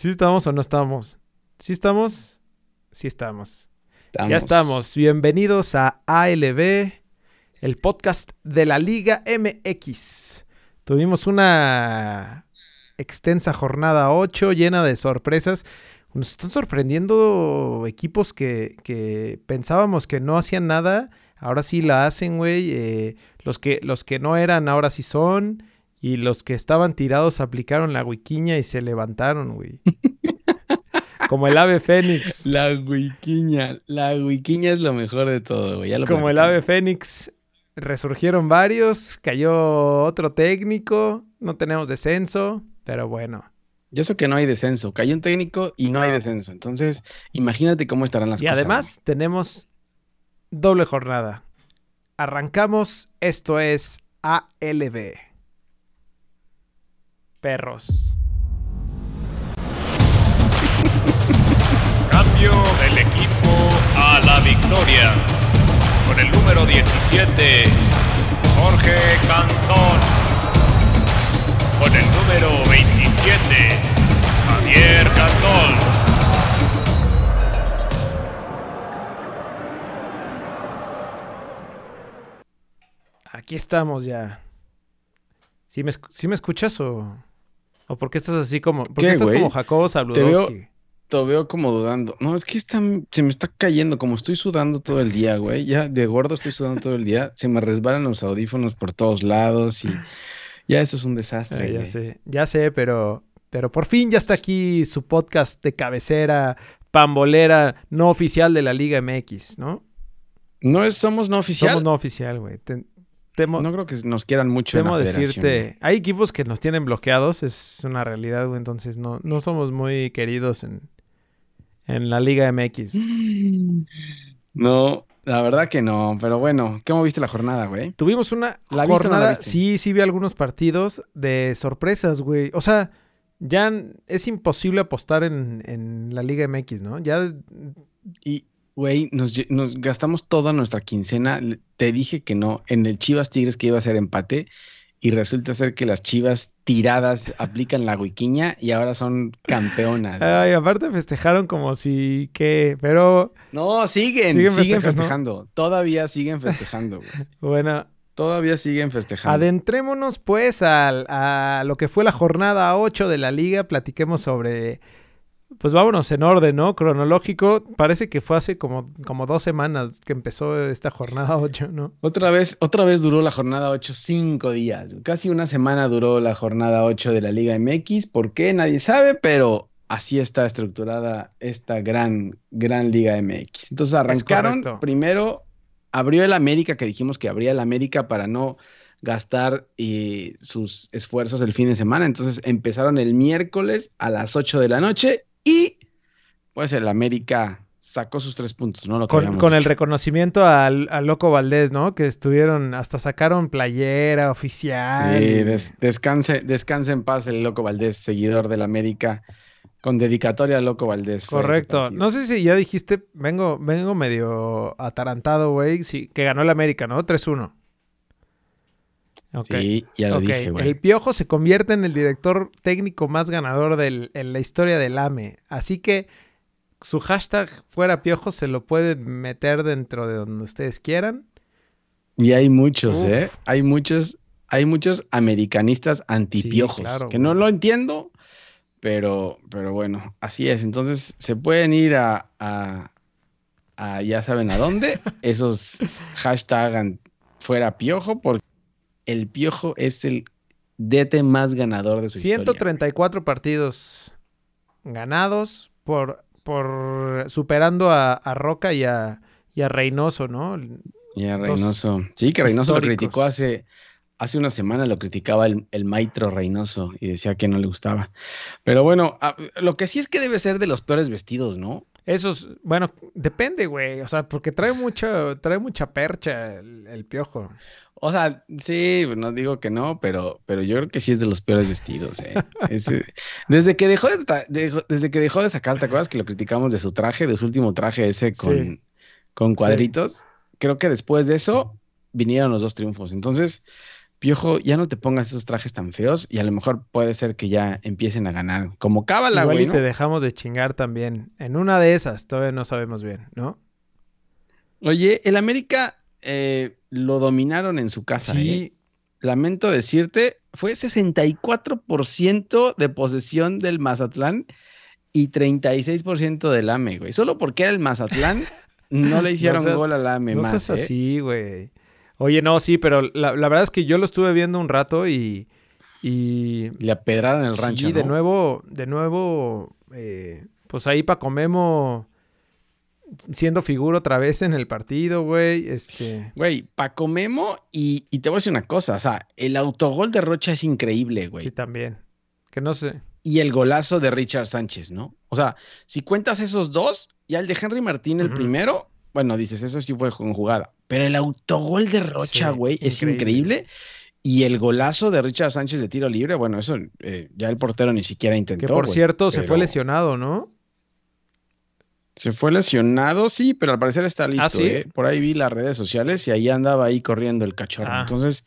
¿Sí estamos o no estamos? ¿Sí estamos? Sí estamos. Ya estamos. Bienvenidos a ALB, el podcast de la Liga MX. Tuvimos una extensa jornada 8 llena de sorpresas. Nos están sorprendiendo equipos que, pensábamos que no hacían nada. Ahora sí la hacen, güey. Eh, los, que, los que no eran, ahora sí son. Y los que estaban tirados aplicaron la wiquiña y se levantaron, güey. Como el ave fénix. La wiquiña. La wiquiña es lo mejor de todo, güey. Como el ave fénix. Resurgieron varios. Cayó otro técnico. No tenemos descenso. Pero bueno. Yo sé que no hay descenso. Cayó un técnico y no hay descenso. Entonces, imagínate cómo estarán las cosas. Y además, tenemos doble jornada. Arrancamos. Esto es ALB. Perros. Cambio del equipo a la victoria. Con el número 17, Jorge Cantón. Con el número 27, Javier Cantón. Aquí estamos ya. ¿Sí me, me escuchas o...? ¿O por qué estás así como... ¿Por qué, estás como Jacobo Sabludowski? Te veo, como dudando. No, es que está, se me está cayendo, como estoy sudando todo el día, güey. Ya de gordo estoy sudando todo el día. Se me resbalan los audífonos por todos lados y ya eso es un desastre. ya sé, ya sé, pero, pero por fin ya está aquí su podcast de cabecera, pambolera, no oficial de la Liga MX, ¿no? No es, somos no oficial. Somos no oficial, güey no creo que nos quieran mucho. Temo decirte, hay equipos que nos tienen bloqueados, es una realidad, güey, entonces no, no somos muy queridos en, en la Liga MX. No, la verdad que no, pero bueno, ¿cómo viste la jornada, güey? Tuvimos una ¿La jornada, sí, sí vi algunos partidos de sorpresas, güey. O sea, ya es imposible apostar en, en la Liga MX, ¿no? Ya... Y, Güey, nos, gastamos toda nuestra quincena. Te dije que no. En el Chivas Tigres que iba a ser empate. Y resulta ser que las chivas tiradas aplican la huiquiña y ahora son campeonas. Ay, aparte festejaron como si que, pero. No, siguen, siguen, festejando. Todavía siguen festejando, güey. bueno. Todavía siguen festejando. Adentrémonos pues a, a lo que fue la jornada 8 de la liga. Platiquemos sobre pues vámonos en orden, ¿no? Cronológico. Parece que fue hace como, como dos semanas que empezó esta jornada 8, ¿no? Otra vez, otra vez duró la jornada 8 cinco días. Casi una semana duró la jornada 8 de la Liga MX. ¿Por qué? Nadie sabe, pero así está estructurada esta gran, gran Liga MX. Entonces arrancaron primero, abrió el América, que dijimos que abría el América para no gastar eh, sus esfuerzos el fin de semana. Entonces empezaron el miércoles a las 8 de la noche y pues el América sacó sus tres puntos, ¿no? con, el reconocimiento al, Loco Valdés, ¿no? Que estuvieron, hasta sacaron playera oficial. Sí, descanse, descanse en paz el Loco Valdés, seguidor del América, con dedicatoria al Loco Valdés. Correcto. No sé si ya dijiste, vengo, vengo medio atarantado, güey, sí, que ganó el América, ¿no? 3-1. Sí, ya lo dije, güey. El Piojo se convierte en el director técnico más ganador del, en la historia del AME. Así que su hashtag fuera Piojo se lo pueden meter dentro de donde ustedes quieran. Y hay muchos, ¿eh? Hay muchos, hay muchos americanistas antipiojos. que no lo entiendo, pero, pero bueno, así es. Entonces, se pueden ir a, a, a ya saben a dónde, esos hashtag fuera Piojo, porque el Piojo es el DT más ganador de su 134 partidos ganados por, por superando a, Roca y a, y a, Reynoso, ¿no? Y a Reynoso. sí, que Reynoso lo criticó hace, hace una semana, lo criticaba el, el, maestro Reynoso y decía que no le gustaba. Pero bueno, lo que sí es que debe ser de los peores vestidos, ¿no? Esos, bueno, depende, güey. O sea, porque trae mucha, trae mucha percha el piojo. O sea, sí, no digo que no, pero, pero yo creo que sí es de los peores vestidos. ¿eh? eh desde, que dejó de, desde que dejó de sacar, ¿te acuerdas que lo criticamos de su traje, de su último traje ese con, con cuadritos? Creo que después de eso vinieron los dos triunfos. Entonces, Piojo, ya no te pongas esos trajes tan feos y a lo mejor puede ser que ya empiecen a ganar. Como cábala, güey. Igual y te dejamos de chingar también. En una de esas, todavía no sabemos bien, ¿no? Oye, el América eh, lo dominaron en su casa. Sí. ¿eh? Lamento decirte, fue 64% de posesión del Mazatlán y 36% del AME, güey. Solo porque era el Mazatlán, no le hicieron gol al AME no más. No ¿eh? así, güey. Oye, no, sí, pero la, verdad es que yo lo estuve viendo un rato y. Y. Le apedraron el rancho. Sí, de nuevo, de nuevo. Eh, pues ahí Paco Memo siendo figura otra vez en el partido, güey. Este. Güey, Paco Memo y, y, te voy a decir una cosa, o sea, el autogol de Rocha es increíble, güey. Sí, también. Que no sé. Y el golazo de Richard Sánchez, ¿no? O sea, si cuentas esos dos, ya el de Henry Martín, el primero, bueno, dices, eso sí fue con jugada. Pero el autogol de Rocha, güey, es increíble. Y el golazo de Richard Sánchez de tiro libre, bueno, eso eh, ya el portero ni siquiera intentó. Que por cierto, se fue lesionado, ¿no? Se fue lesionado, sí, pero al parecer está listo. ¿Ah, sí? ¿eh? Por ahí vi las redes sociales y ahí andaba ahí corriendo el cachorro. Ah. Entonces,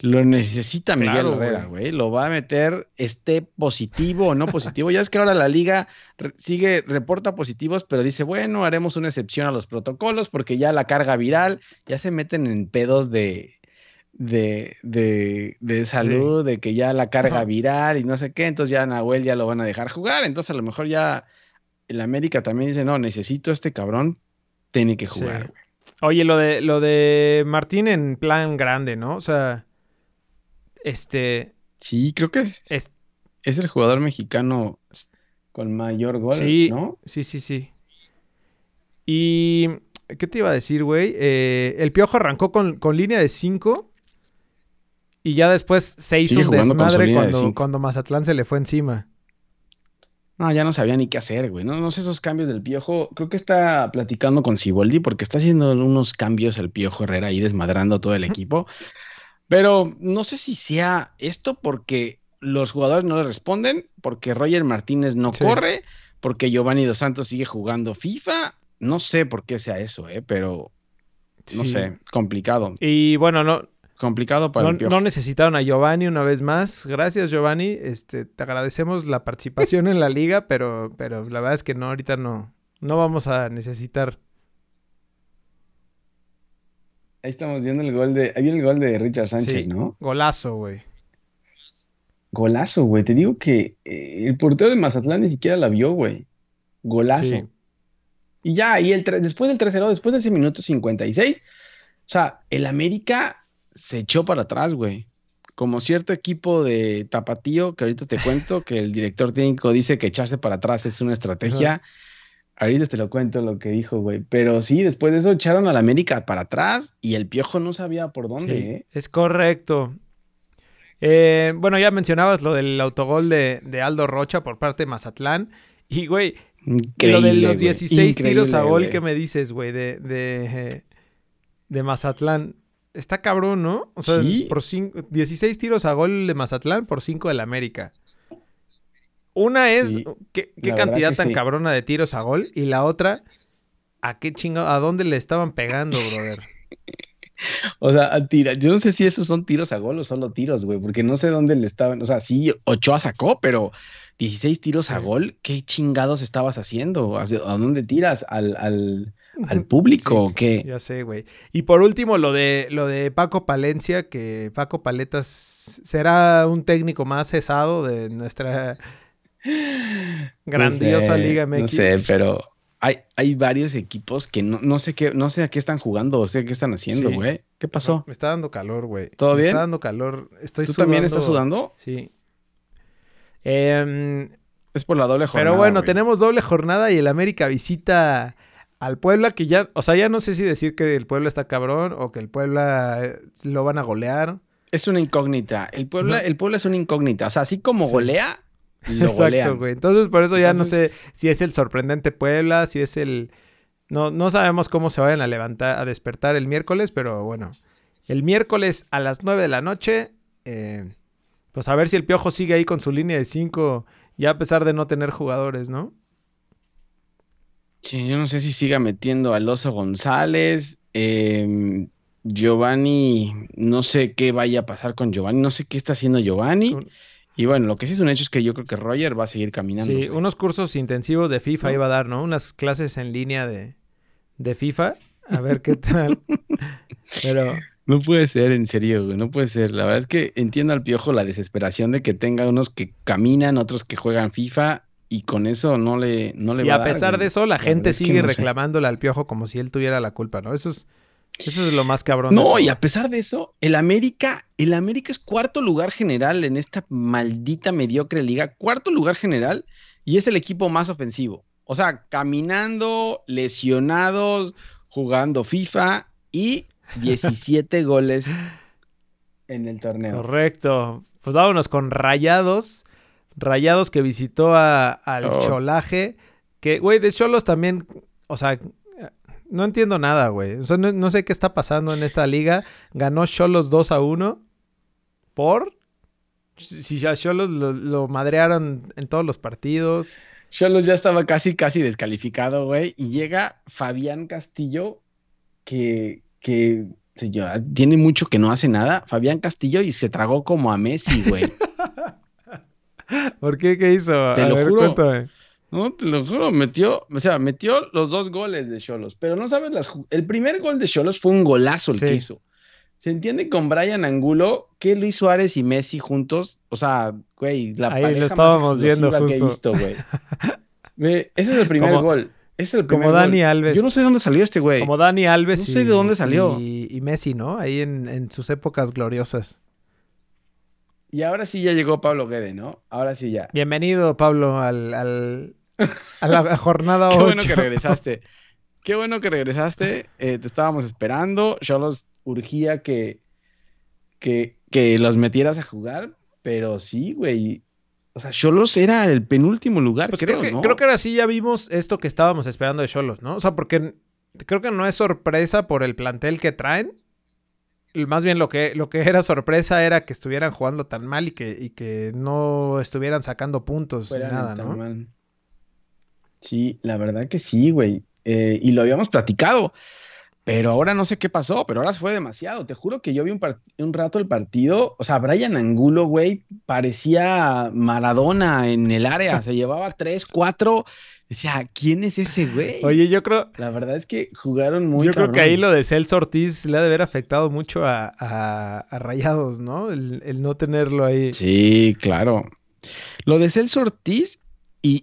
lo necesita Miguel Herrera, güey. Lo va a meter, esté positivo o no positivo. ya es que ahora la liga sigue, reporta positivos, pero dice, bueno, haremos una excepción a los protocolos porque ya la carga viral, ya se meten en pedos de, de, de, de salud, de que ya la carga viral y no sé qué. Entonces ya Nahuel ya lo van a dejar jugar. Entonces a lo mejor ya el América también dice, no, necesito a este cabrón, tiene que jugar, güey. Oye, lo de, lo de Martín en plan grande, ¿no? O sea, este... Sí, creo que es, es, el jugador mexicano con mayor gol, sí, ¿no? Sí, sí, sí. Y... ¿Qué te iba a decir, güey? Eh, el Piojo arrancó con, con línea de 5 y ya después se hizo un desmadre cuando, cuando Mazatlán se le fue encima. No, ya no sabía ni qué hacer, güey. No, no sé esos cambios del Piojo. Creo que está platicando con Siboldi porque está haciendo unos cambios el Piojo Herrera ahí desmadrando todo el equipo. Pero no sé si sea esto porque los jugadores no le responden, porque Roger Martínez no corre, porque Giovanni Dos Santos sigue jugando FIFA. No sé por qué sea eso, ¿eh? Pero no sé, complicado. Y bueno, no, complicado para no, No necesitaron a Giovanni una vez más. Gracias, Giovanni. Este, te agradecemos la participación en la liga, pero, pero la verdad es que no, ahorita no, no vamos a necesitar. Ahí estamos viendo el gol de. Ahí viene el gol de Richard Sánchez, ¿no? Golazo, güey. Golazo, güey. Te digo que eh, el portero de Mazatlán ni siquiera la vio, güey. Golazo. Y ya, y el después del 3-0, después de ese minuto 56, o sea, el América se echó para atrás, güey. Como cierto equipo de tapatío, que ahorita te cuento, que el director técnico dice que echarse para atrás es una estrategia. Ahorita te lo cuento lo que dijo, güey. Pero sí, después de eso echaron al América para atrás y el piojo no sabía por dónde. ¿eh? Es correcto. Eh, bueno, ya mencionabas lo del autogol de, Aldo Rocha por parte de Mazatlán. Y, güey, lo de los 16 tiros a gol que me dices, güey, de, de, de Mazatlán. Está cabrón, ¿no? O sea, por 16 tiros a gol de Mazatlán por 5 del América. Una es qué, cantidad tan cabrona de tiros a gol y la otra a qué chingo, a dónde le estaban pegando, brother. O sea, a tira. Yo no sé si esos son tiros a gol o solo tiros, güey, porque no sé dónde le estaban. O sea, sí, Ochoa sacó, pero 16 tiros a gol, ¿qué chingados estabas haciendo? ¿A dónde tiras? ¿Al, al, al público o qué? Ya sé, güey. Y por último, lo de, lo de Paco Palencia, que Paco Paletas será un técnico más cesado de nuestra grandiosa Liga MX. No sé, pero hay, hay varios equipos que no, no sé qué, no sé a qué están jugando, o sé qué están haciendo, güey. ¿Qué pasó? me está dando calor, güey. ¿Todo bien? Me está dando calor. Estoy ¿Tú también estás sudando? Sí. Em, es por la doble jornada. Pero bueno, tenemos doble jornada y el América visita al Puebla, que ya, o sea, ya no sé si decir que el Puebla está cabrón o que el Puebla eh, lo van a golear. Es una incógnita. El Puebla, el Puebla es una incógnita. O sea, así como golea, lo Exacto, güey. Entonces, por eso ya no sé si es el sorprendente Puebla, si es el. No, no sabemos cómo se vayan a levantar, a despertar el miércoles, pero bueno. El miércoles a las 9 de la noche. Eh, pues a ver si el Piojo sigue ahí con su línea de 5, ya a pesar de no tener jugadores, ¿no? Sí, yo no sé si siga metiendo al Oso González. Em, Giovanni, no sé qué vaya a pasar con Giovanni, no sé qué está haciendo Giovanni. Y bueno, lo que sí es un hecho es que yo creo que Roger va a seguir caminando. Sí, unos cursos intensivos de FIFA iba a dar, ¿no? Unas clases en línea de, de FIFA. A ver qué tal. Pero. No puede ser, en serio, güey. No puede ser. La verdad es que entiendo al piojo la desesperación de que tenga unos que caminan, otros que juegan FIFA. Y con eso no le, no le y a, pesar de eso, la, gente sigue reclamándole al piojo como si él tuviera la culpa, ¿no? Eso es, eso es lo más cabrón. No, y a pesar de eso, el América, el América es cuarto lugar general en esta maldita mediocre liga. Cuarto lugar general y es el equipo más ofensivo. O sea, caminando, lesionados, jugando FIFA y 17 goles en el torneo. Correcto. Pues vámonos con Rayados. Rayados que visitó al oh. Cholaje. Que, güey, de Cholos también, o sea, no entiendo nada, güey. No, sé qué está pasando en esta liga. Ganó Cholos 2 a 1. ¿Por? Si ya Cholos lo, lo madrearon en todos los partidos. Cholos ya estaba casi, casi descalificado, güey. Y llega Fabián Castillo, que, que tiene mucho que no hace nada. Fabián Castillo y se tragó como a Messi, güey. ¿Por qué? ¿Qué hizo? Te lo juro. No, te lo juro, metió, o sea, metió los dos goles de Cholos, pero no sabes las. El primer gol de Cholos fue un golazo el que hizo. Se entiende con Brian Angulo que Luis Suárez y Messi juntos, o sea, güey, la Ahí lo estábamos viendo justo. que he visto, güey. Ese es el primer gol. Es el primer como Dani Alves. Yo no sé de dónde salió este güey. Como Dani Alves. No sé de dónde salió. Y, Messi, ¿no? Ahí en, sus épocas gloriosas. Y ahora sí ya llegó Pablo Guede, ¿no? Ahora sí ya. Bienvenido, Pablo, al, a la jornada 8. Qué bueno que regresaste. Qué bueno que regresaste. Eh, te estábamos esperando. Cholos urgía que, que, que los metieras a jugar, pero sí, güey. O sea, Cholos era el penúltimo lugar, pues creo, creo que, ¿no? Creo que ahora sí ya vimos esto que estábamos esperando de Cholos, ¿no? O sea, porque creo que no es sorpresa por el plantel que traen. Más bien lo que, lo que era sorpresa era que estuvieran jugando tan mal y que, y que no estuvieran sacando puntos ni nada, ¿no? Sí, la verdad que sí, güey. Eh, y lo habíamos platicado. Pero ahora no sé qué pasó, pero ahora fue demasiado. Te juro que yo vi un, un rato el partido. O sea, Brian Angulo, güey, parecía Maradona en el área. Se llevaba tres, cuatro. Decía, ¿quién es ese güey? Oye, yo creo. La verdad es que jugaron muy Yo creo que ahí lo de Celso Ortiz le ha de haber afectado mucho a, Rayados, ¿no? El, el, no tenerlo ahí. Sí, claro. Lo de Celso Ortiz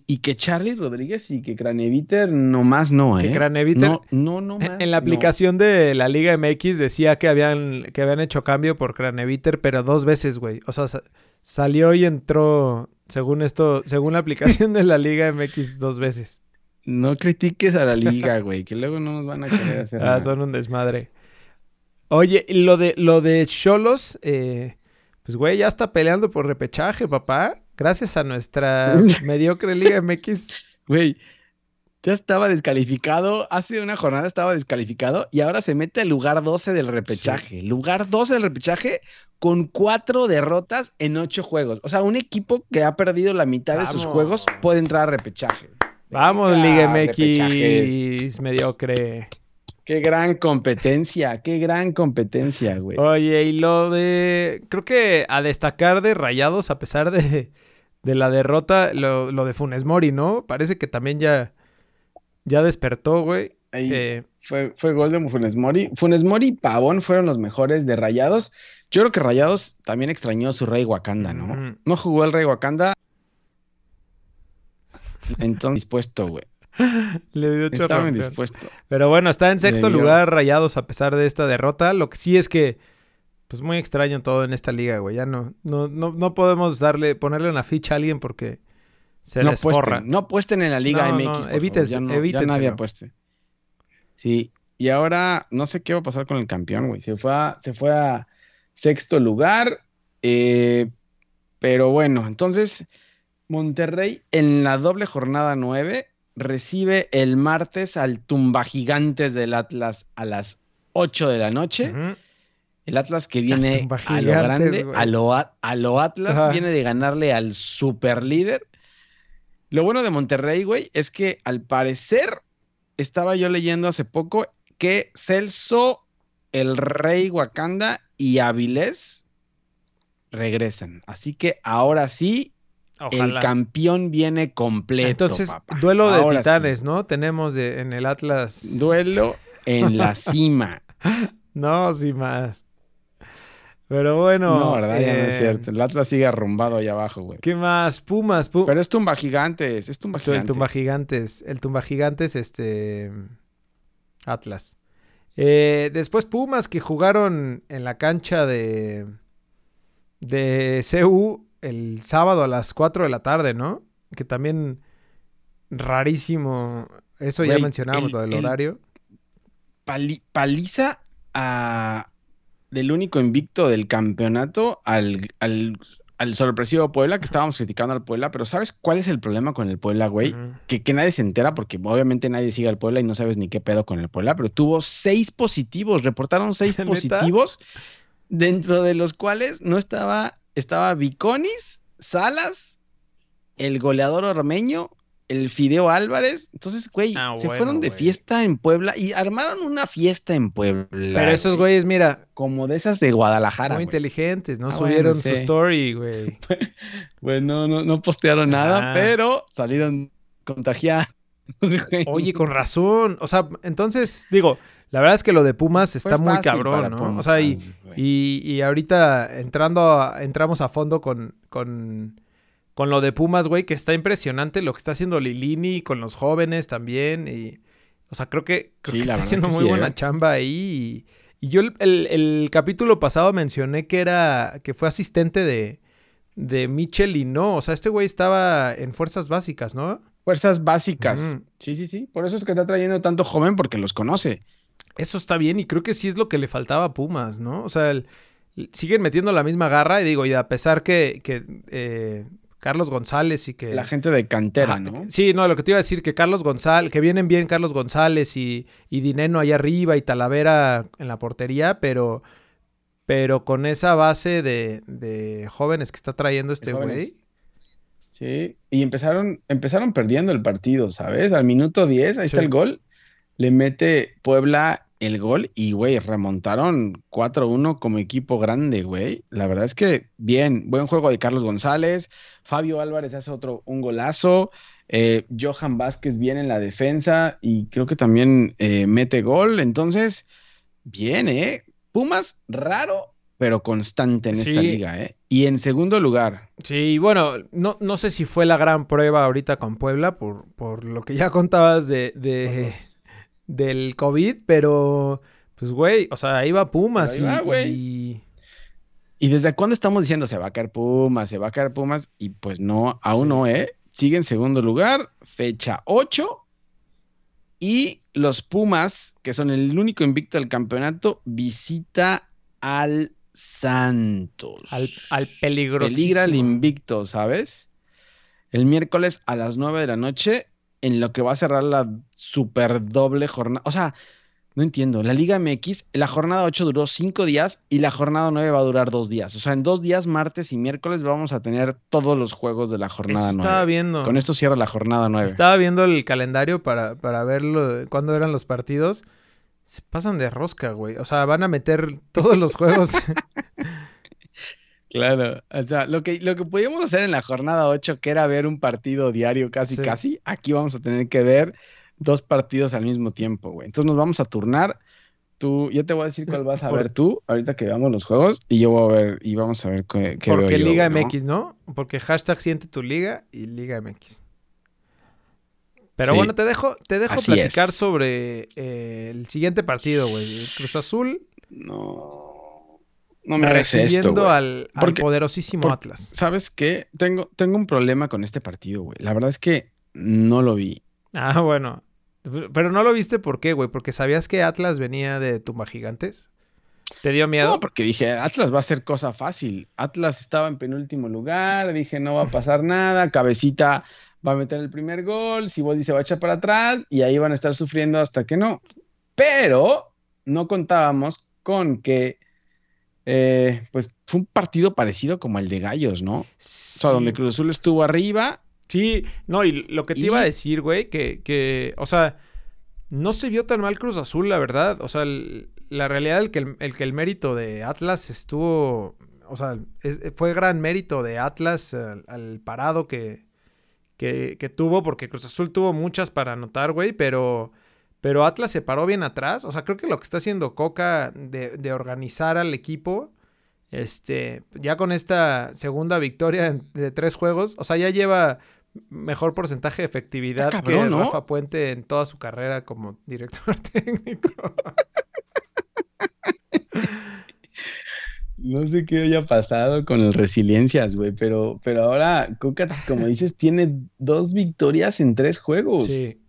y, que Charlie Rodríguez y que Craneviter nomás no, ¿eh? Que Craneviter. No, no, no más, En la aplicación de la Liga MX decía que habían, que habían hecho cambio por Craneviter, pero dos veces, güey. O sea, salió y entró, según esto, según la aplicación de la Liga MX, dos veces. No critiques a la liga, güey, que luego no nos van a querer hacer Ah, son un desmadre. Oye, lo de lo de Cholos, eh, pues güey, ya está peleando por repechaje, papá gracias a nuestra mediocre Liga MX. Güey, ya estaba descalificado, hace una jornada estaba descalificado y ahora se mete al lugar 12 del repechaje. Lugar 12 del repechaje con cuatro derrotas en ocho juegos. O sea, un equipo que ha perdido la mitad de sus juegos puede entrar a repechaje. Vamos, Liga MX, mediocre. Qué gran competencia, qué gran competencia, güey. Oye, y lo de. Creo que a destacar de Rayados, a pesar de, de la derrota, lo, lo, de Funes Mori, ¿no? Parece que también ya, ya despertó, güey. Eh, fue, fue gol de Funes Mori. Funes Mori y Pavón fueron los mejores de Rayados. Yo creo que Rayados también extrañó a su rey Wakanda, ¿no? No jugó el rey Wakanda. Entonces, dispuesto, güey. Le dio Estaba dispuesto. Pero bueno, está en sexto lugar Rayados a pesar de esta derrota. Lo que sí es que, pues muy extraño todo en esta liga, güey. Ya no, no, no, podemos darle, ponerle una ficha a alguien porque se no les puesten, No puesten en la Liga MX. evites, ya, nadie apueste. Sí, y ahora no sé qué va a pasar con el campeón, güey. Se fue a, se fue a sexto lugar. Eh, pero bueno, entonces Monterrey en la doble jornada 9 recibe el martes al Tumba Gigantes del Atlas a las 8 de la noche. El Atlas que viene a lo grande, a lo, a lo, Atlas, viene de ganarle al super líder. Lo bueno de Monterrey, güey, es que al parecer estaba yo leyendo hace poco que Celso el rey Wakanda y Avilés regresan. Así que ahora sí, el campeón viene completo. Entonces, duelo de titanes, ¿no? Tenemos en el Atlas. Duelo en la cima. no, sin más. Pero bueno. No, verdad, ya no es eh, cierto. El Atlas sigue arrumbado ahí abajo, güey. ¿Qué más? Pumas. Pero es tumba gigantes. Es tumba gigantes. El tumba gigantes. El tumba gigantes, este. Atlas. Eh, después Pumas que jugaron en la cancha de. De CU el sábado a las 4 de la tarde, ¿no? Que también. Rarísimo. Eso ya mencionábamos, lo del horario. paliza a del único invicto del campeonato al, al, al, sorpresivo Puebla, que estábamos criticando al Puebla, pero ¿sabes cuál es el problema con el Puebla, güey? que, que, nadie se entera porque obviamente nadie sigue al Puebla y no sabes ni qué pedo con el Puebla, pero tuvo seis positivos, reportaron seis positivos, dentro de los cuales no estaba, estaba Viconis, Salas, el goleador ormeño el Fideo Álvarez. Entonces, güey, ah, se fueron de fiesta en Puebla y armaron una fiesta en Puebla. Pero esos güeyes, mira. Como de esas de Guadalajara. Muy inteligentes, ¿no? Ah, Subieron su story, güey. bueno, no, no postearon nada, pero salieron contagiados. Oye, con razón. O sea, entonces, digo, la verdad es que lo de Pumas está muy cabrón, ¿no? o sea, y, y, ahorita entrando, entramos a fondo con, con con lo de Pumas, güey, que está impresionante lo que está haciendo Lilini con los jóvenes también. Y, o sea, creo que, está haciendo muy buena ¿eh? chamba ahí. Y, yo el, capítulo pasado mencioné que era, que fue asistente de, de Michel y no. O sea, este güey estaba en fuerzas básicas, ¿no? Fuerzas básicas. Sí, sí, sí. Por eso es que está trayendo tanto joven porque los conoce. Eso está bien y creo que sí es lo que le faltaba a Pumas, ¿no? O sea, siguen metiendo la misma garra y digo, y a pesar que, que eh, Carlos González y que... La gente de cantera, ¿no? Sí, no, lo que te iba a decir, que Carlos González, que vienen bien Carlos González y, y Dineno allá arriba y Talavera en la portería, pero, pero con esa base de, de jóvenes que está trayendo este güey. Sí, y empezaron, empezaron perdiendo el partido, ¿sabes? Al minuto 10, ahí está el gol, le mete Puebla el gol y, güey, remontaron 4-1 como equipo grande, güey. La verdad es que bien, buen juego de Carlos González, Fabio Álvarez hace otro, un golazo, eh, Johan Vázquez viene en la defensa y creo que también eh, mete gol. Entonces, bien, ¿eh? Pumas, raro, pero constante en esta liga, ¿eh? Y en segundo lugar. Sí, bueno, no, no sé si fue la gran prueba ahorita con Puebla, por, por lo que ya contabas de, de del COVID, pero pues güey, o sea, ahí va Pumas y, y, desde cuándo estamos diciendo se va a caer Pumas, se va a caer Pumas? Y pues no, aún no, ¿eh? Sigue en segundo lugar, fecha 8. Y los Pumas, que son el único invicto del campeonato, visita al Santos. Al, al peligroso. Peligra el invicto, ¿sabes? El miércoles a las 9 de la noche en lo que va a cerrar la super doble jornada. O sea, no entiendo. La Liga MX, la jornada 8 duró 5 días y la jornada 9 va a durar 2 días. O sea, en 2 días, martes y miércoles, vamos a tener todos los juegos de la jornada 9. Estaba viendo. Con esto cierra la jornada 9. Estaba viendo el calendario para, para ver cuándo eran los partidos. Se pasan de rosca, güey. O sea, van a meter todos los juegos. Claro, o sea, lo que, lo que podíamos hacer en la jornada 8, que era ver un partido diario casi, casi, aquí vamos a tener que ver dos partidos al mismo tiempo, güey. Entonces nos vamos a turnar. Tú, yo te voy a decir cuál vas a ver tú, ahorita que veamos los juegos, y yo voy a ver, y vamos a ver qué, qué Porque Liga MX, ¿no? Porque hashtag siente tu liga y Liga MX. Pero bueno, te dejo, te dejo platicar sobre eh, el siguiente partido, güey. Cruz Azul. No no me esto, al, al poderosísimo Atlas. ¿Sabes qué? Tengo, tengo un problema con este partido, güey. La verdad es que no lo vi. Ah, bueno. Pero no lo viste por qué, güey. Porque sabías que Atlas venía de Tumba Gigantes. ¿Te dio miedo? No, porque dije, Atlas va a ser cosa fácil. Atlas estaba en penúltimo lugar. Dije, no va a pasar nada. Cabecita va a meter el primer gol. Si dice, va a echar para atrás. Y ahí van a estar sufriendo hasta que no. Pero no contábamos con que eh, pues fue un partido parecido como el de Gallos, ¿no? O sea, donde Cruz Azul estuvo arriba. Sí, no, y lo que te iba a decir, güey, que, que, o sea, no se vio tan mal Cruz Azul, la verdad. O sea, la realidad es que el, que el mérito de Atlas estuvo. O sea, fue gran mérito de Atlas al, parado que, que, que, tuvo, porque Cruz Azul tuvo muchas para anotar, güey, pero, pero Atlas se paró bien atrás. O sea, creo que lo que está haciendo Coca de, de organizar al equipo, este, ya con esta segunda victoria de tres juegos, o sea, ya lleva mejor porcentaje de efectividad que Rafa Puente en toda su carrera como director técnico. No sé qué haya pasado con el Resiliencias, güey, pero, pero ahora Coca, como dices, tiene dos victorias en tres juegos. Sí.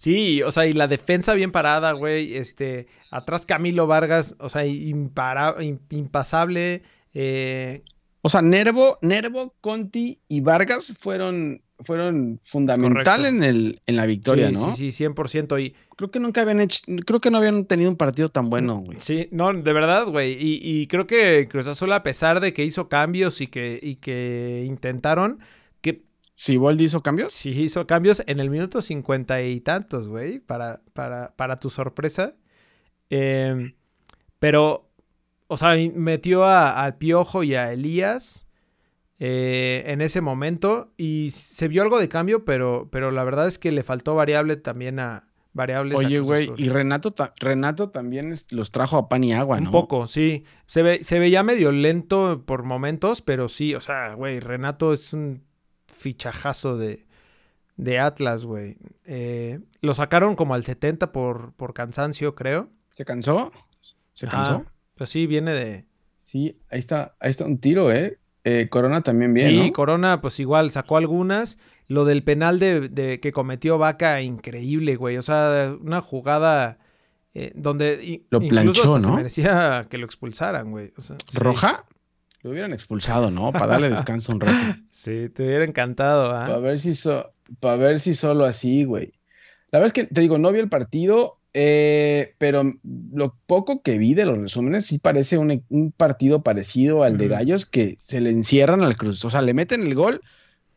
Sí, o sea, y la defensa bien parada, güey. Este, atrás Camilo Vargas, o sea, impasable. Eh... O sea, Nervo, Nervo, Conti y Vargas fueron fueron fundamental en, el, en la victoria, ¿no? Sí, sí, 100%. Y... Creo que nunca habían hecho, creo que no habían tenido un partido tan bueno, güey. Sí, no, de verdad, güey. Y, creo que Cruz Azul, a pesar de que hizo cambios y que, y que intentaron, que... ¿Sí, Boldi hizo cambios? Sí, hizo cambios en el minuto cincuenta y tantos, güey, para, para, para tu sorpresa. Em, pero, o sea, metió al Piojo y a Elías eh, en ese momento y se vio algo de cambio, pero, pero la verdad es que le faltó variable también a variables. Oye, güey, y Renato, Renato también los trajo a pan y agua, ¿no? Un poco, sí. Se, ve, se veía medio lento por momentos, pero sí, o sea, güey, Renato es un fichajazo de, de Atlas, güey. Eh, lo sacaron como al 70 por, por cansancio, creo. ¿Se cansó? ¿Se cansó? pues sí, viene de... Sí, ahí está, ahí está un tiro, ¿eh? Eh, Corona también bien. Sí, Corona, pues igual sacó algunas. Lo del penal de, que cometió Vaca, increíble, güey. O sea, una jugada eh, donde lo planchó, ¿no? se merecía que lo expulsaran, güey. ¿Roja? Lo hubieran expulsado, ¿no? Para darle descanso un rato. Sí, te hubiera encantado, ¿ah? Para ver si para ver si solo así, güey. La verdad es que te digo, no vi el partido. Eh, pero lo poco que vi de los resúmenes sí parece un, partido parecido al de Gallos que se le encierran al Cruz. O sea, le meten el gol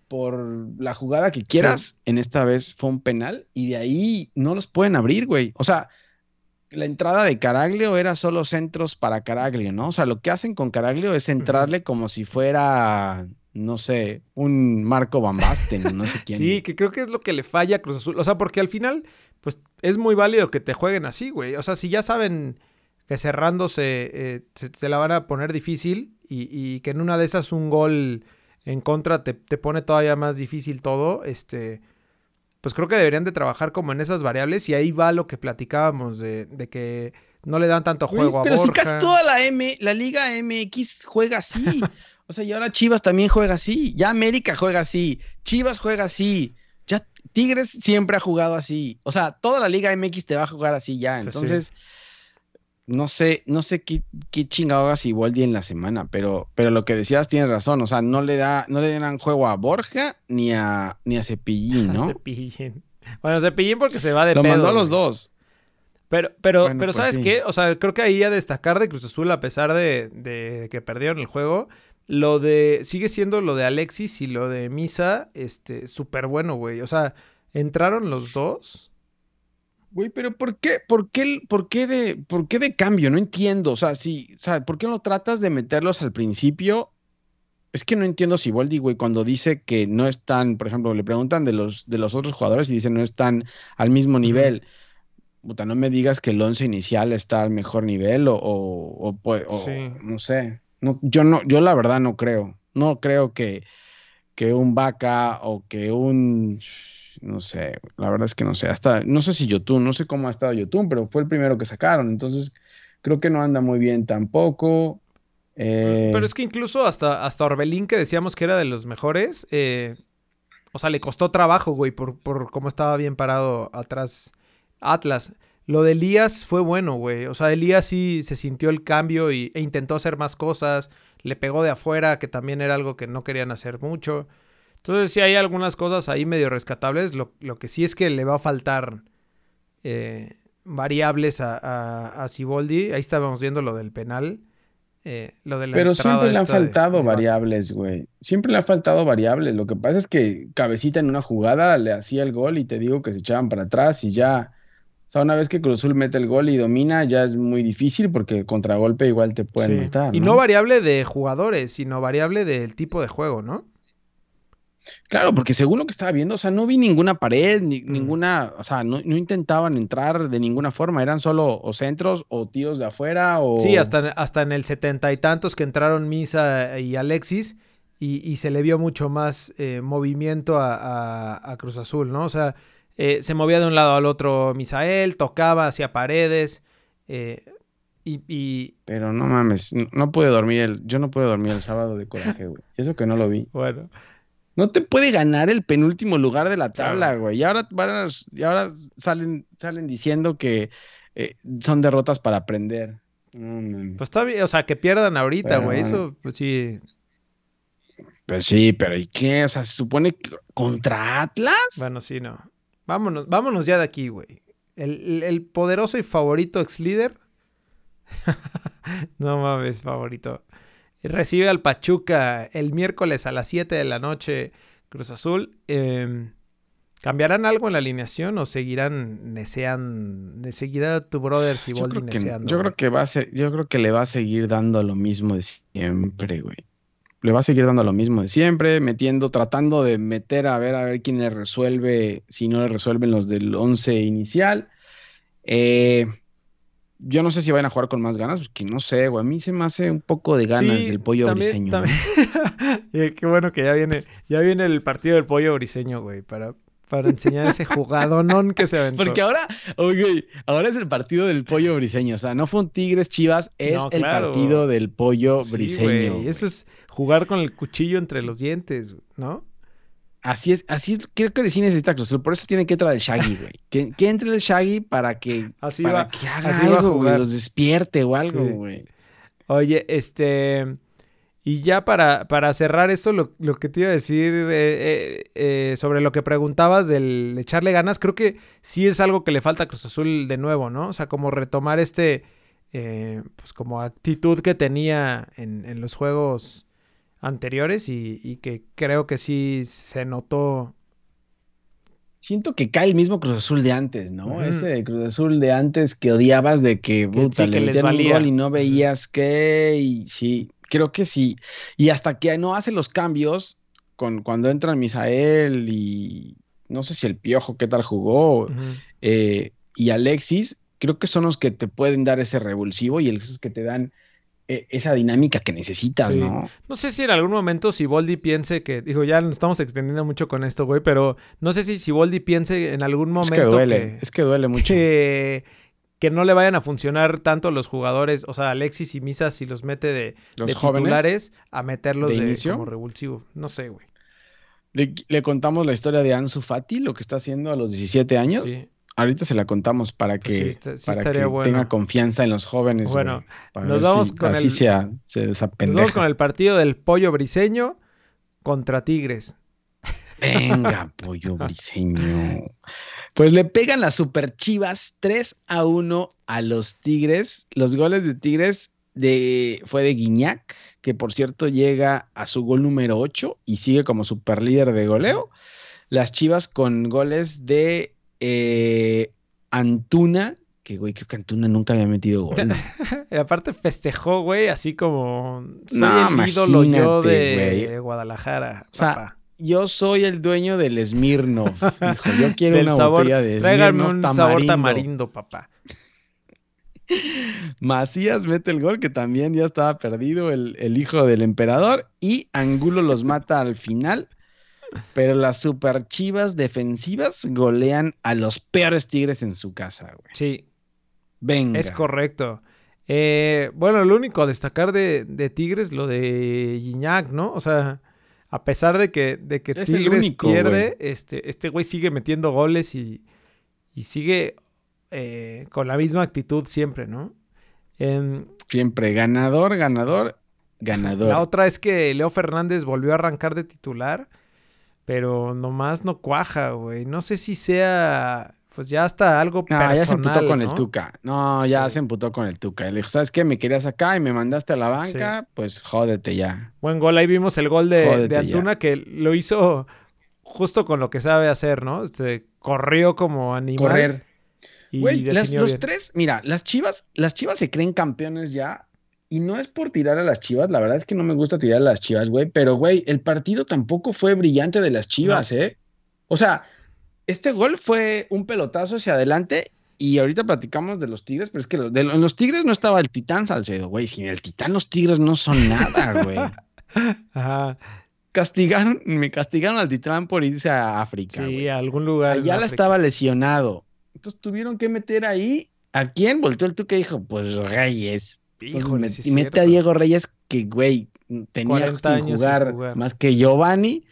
por la jugada que quieras. En esta vez fue un penal y de ahí no los pueden abrir, güey. O sea, la entrada de Caraglio era solo centros para Caraglio, ¿no? O sea, lo que hacen con Caraglio es entrarle como si fuera, no sé, un Marco Bambasten, no sé quién. Sí, que creo que es lo que le falla a Cruz Azul. O sea, porque al final pues es muy válido que te jueguen así, güey. O sea, si ya saben que cerrándose eh, se, la van a poner difícil y, que en una de esas un gol en contra te, pone todavía más difícil todo, este, pues creo que deberían de trabajar como en esas variables y ahí va lo que platicábamos de, que no le dan tanto juego a Borja. Pero si casi toda la M, la Liga MX juega así. o sea, y ahora Chivas también juega así. Ya América juega así. Chivas juega así. Ya Tigres siempre ha jugado así. O sea, toda la Liga MX te va a jugar así ya. Pues Entonces, no sé, no sé qué, qué chingado hagas igual día en la semana, pero, pero lo que decías tiene razón. O sea, no le da, no le dan juego a Borja ni a, ni a Cepillín, ¿no? Cepillín. Bueno, Cepillín porque se va de Lo mandó a los dos. Pero, pero, pero pues ¿sabes qué? O sea, creo que ahí a destacar de Cruz Azul, a pesar de, de que perdieron el juego, lo de. Sigue siendo lo de Alexis y lo de Misa. Este, súper bueno, güey. O sea, entraron los dos. Güey, pero ¿por qué, por qué, por qué de, por qué de cambio? No entiendo. O sea, sí, o sea, ¿por qué no tratas de meterlos al principio? Es que no entiendo si Waldi, güey, cuando dice que no están, por ejemplo, le preguntan de los, de los otros jugadores y dicen no están al mismo nivel. Puta, no me digas que el once inicial está al mejor nivel o, o, o, pues, no sé. No, yo no, yo la verdad no creo. No creo que, que un Vaca o que un no sé, la verdad es que no sé, hasta, no sé si YouTube, no sé cómo ha estado YouTube, pero fue el primero que sacaron, entonces creo que no anda muy bien tampoco. Eh, pero es que incluso hasta, hasta Orbelín, que decíamos que era de los mejores, eh, o sea, le costó trabajo, güey, por, por cómo estaba bien parado atrás Atlas. Lo de Elías fue bueno, güey. O sea, Elías sí se sintió el cambio y, e intentó hacer más cosas. Le pegó de afuera, que también era algo que no querían hacer mucho. Entonces sí hay algunas cosas ahí medio rescatables. Lo, que sí es que le va a faltar eh, variables a, a, a Ciboldi. Ahí estábamos viendo lo del penal. Eh, lo de Pero siempre le han faltado variables, güey. Siempre le han faltado variables. Lo que pasa es que Cabecita en una jugada le hacía el gol y te digo que se echaban para atrás y ya sea, una vez que Cruz Azul mete el gol y domina, ya es muy difícil porque el contragolpe igual te pueden matar. Y no variable de jugadores, sino variable del tipo de juego, ¿no? Claro, porque según lo que estaba viendo, o sea, no vi ninguna pared, ni, mm. ninguna, o sea, no, intentaban entrar de ninguna forma, eran solo o centros o tiros de afuera o... Sí, hasta, hasta en el setenta y tantos que entraron Misa y Alexis y, se le vio mucho más eh, movimiento a, Cruz Azul, ¿no? O sea, eh, se movía de un lado al otro Misael, tocaba hacia paredes eh, y, Pero no mames, no, pude dormir el... Yo no pude dormir el sábado de coraje, güey. Eso que no lo vi. Bueno... No te puede ganar el penúltimo lugar de la tabla, güey. Y ahora, y ahora salen, salen diciendo que eh, son derrotas para aprender. pues está bien, o sea, que pierdan ahorita, güey. Eso, pues sí. Pues sí, pero ¿y qué? O sea, se supone que contra Atlas. Bueno, sí, no. Vámonos, vámonos ya de aquí, güey. El, el poderoso y favorito ex líder. no mames, favorito recibe al Pachuca el miércoles a las 7 de la noche Cruz Azul. Em, ¿Cambiarán algo en la alineación o seguirán neceando? ¿Seguirá tu brother Siboldi neceando? yo creo que va a ser, yo creo que le va a seguir dando lo mismo de siempre, güey. Le va a seguir dando lo mismo de siempre, metiendo, tratando de meter a ver a ver quién le resuelve, si no le resuelven los del 11 inicial. Eh, yo no sé si van a jugar con más ganas, porque no sé, güey. A mí se me hace un poco de ganas del pollo briseño. Qué bueno que ya viene, ya viene el partido del pollo briseño, güey, para, para enseñar ese jugadonón que se aventó. Porque ahora, oye, ahora es el partido del pollo briseño. O sea, no fue un Tigres Chivas, es el partido del pollo briseño. Eso es jugar con el cuchillo entre los dientes, ¿no? Así es, así es, creo que sí necesita Cruz por eso tiene que entrar el Shaggy, güey. Que, que, entre el Shaggy para que, así para que haga algo, güey, los despierte o algo, güey. Oye, este, y ya para, para cerrar esto, lo, que te iba a decir eh, eh, eh, sobre lo que preguntabas del echarle ganas, creo que sí es algo que le falta a Cruz Azul de nuevo, ¿no? O sea, como retomar este, pues como actitud que tenía en, en los juegos anteriores y, que creo que sí se notó. Siento que cae el mismo Cruz Azul de antes, ¿no? Ese Cruz Azul de antes que odiabas de que, puta, le les un gol y no veías qué, y sí, creo que sí. Y hasta que no hace los cambios, con, cuando entran Misael y no sé si el Piojo qué tal jugó, eh, y Alexis, creo que son los que te pueden dar ese revulsivo y esos que te dan esa dinámica que necesitas, ¿no? No sé si en algún momento si Boldi piense que, digo, ya nos estamos extendiendo mucho con esto, güey, pero no sé si si Boldi piense en algún momento. Es que duele, es que duele mucho. Que, no le vayan a funcionar tanto los jugadores, o sea, Alexis y Misa, si los mete de, los titulares, a meterlos de, como revulsivo. No sé, güey. Le, le, contamos la historia de Ansu Fati, lo que está haciendo a los 17 años. Sí. Ahorita se la contamos para que, tenga confianza en los jóvenes. Bueno, nos vamos con el, nos vamos con el partido del pollo briseño contra Tigres. Venga, pollo briseño. Pues le pegan las super chivas 3 a 1 a los Tigres. Los goles de Tigres de, fue de Guiñac, que por cierto llega a su gol número 8 y sigue como super líder de goleo. Las chivas con goles de eh, Antuna, que güey, creo que Antuna nunca había metido gol. y aparte festejó, güey, así como soy el ídolo yo de Guadalajara. O sea, yo soy el dueño del Smirnoff. Dijo, yo quiero una botella de Smirnoff un sabor tamarindo, papá. Macías mete el gol, que también ya estaba perdido el, el hijo del emperador. Y Angulo los mata al final. Pero las super chivas defensivas golean a los peores tigres en su casa, güey. Sí. Venga. Es correcto. Eh, bueno, lo único a destacar de, Tigres, lo de Gignac, ¿no? O sea, a pesar de que, de que Tigres pierde, este, este güey sigue metiendo goles y, sigue eh, con la misma actitud siempre, ¿no? siempre ganador, ganador, ganador. La otra es que Leo Fernández volvió a arrancar de titular pero nomás no cuaja, güey. No sé si sea, pues ya hasta algo personal, ah, ya se emputó con el Tuca. No, ya se emputó con el Tuca. Le dijo, ¿sabes qué? Me querías acá y me mandaste a la banca, pues jódete ya. Buen gol. Ahí vimos el gol de, de Antuna que lo hizo justo con lo que sabe hacer, ¿no? Este, corrió como animal. Correr. Güey, los tres, mira, las Chivas, las Chivas se creen campeones ya y no es por tirar a las Chivas, la verdad es que no me gusta tirar a las Chivas, güey, pero güey, el partido tampoco fue brillante de las Chivas, ¿eh? O sea, este gol fue un pelotazo hacia adelante y ahorita platicamos de los Tigres, pero es que en los Tigres no estaba el Titán Salcedo, güey. Sin el Titán los Tigres no son nada, güey. Ajá. Castigaron, me castigaron al Titán por irse a África. Sí, a algún lugar. Ya la estaba lesionado. Entonces tuvieron que meter ahí. ¿A quién? Volteó el tú que dijo, pues Reyes. Híjole, y mete a Diego Reyes, que, güey, tenía sin jugar más que Giovanni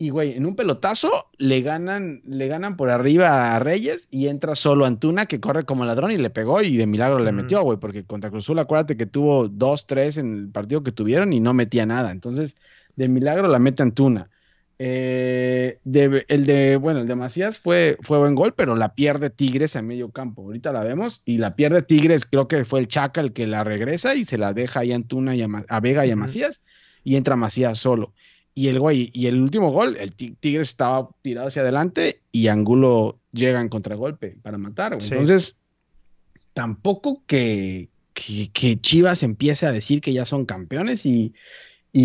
y, güey, en un pelotazo le ganan, le ganan por arriba a Reyes y entra solo Antuna que corre como ladrón y le pegó y de milagro le metió, güey, porque contra Cruzul, acuérdate que tuvo dos, tres en el partido que tuvieron y no metía nada. Entonces, de milagro la mete Antuna. Eh, el de, bueno, el de Macías fue, fue buen gol, pero la pierde Tigres a medio campo. Ahorita la vemos y la pierde Tigres, creo que fue el Chaca el que la regresa y se la deja ahí a Antuna y a, Vega y a Macías y entra Macías solo. Y el güey, y el último gol, el Tigre estaba tirado hacia adelante y Angulo llega en contragolpe para matar. Entonces, tampoco que, que, Chivas empiece a decir que ya son campeones y,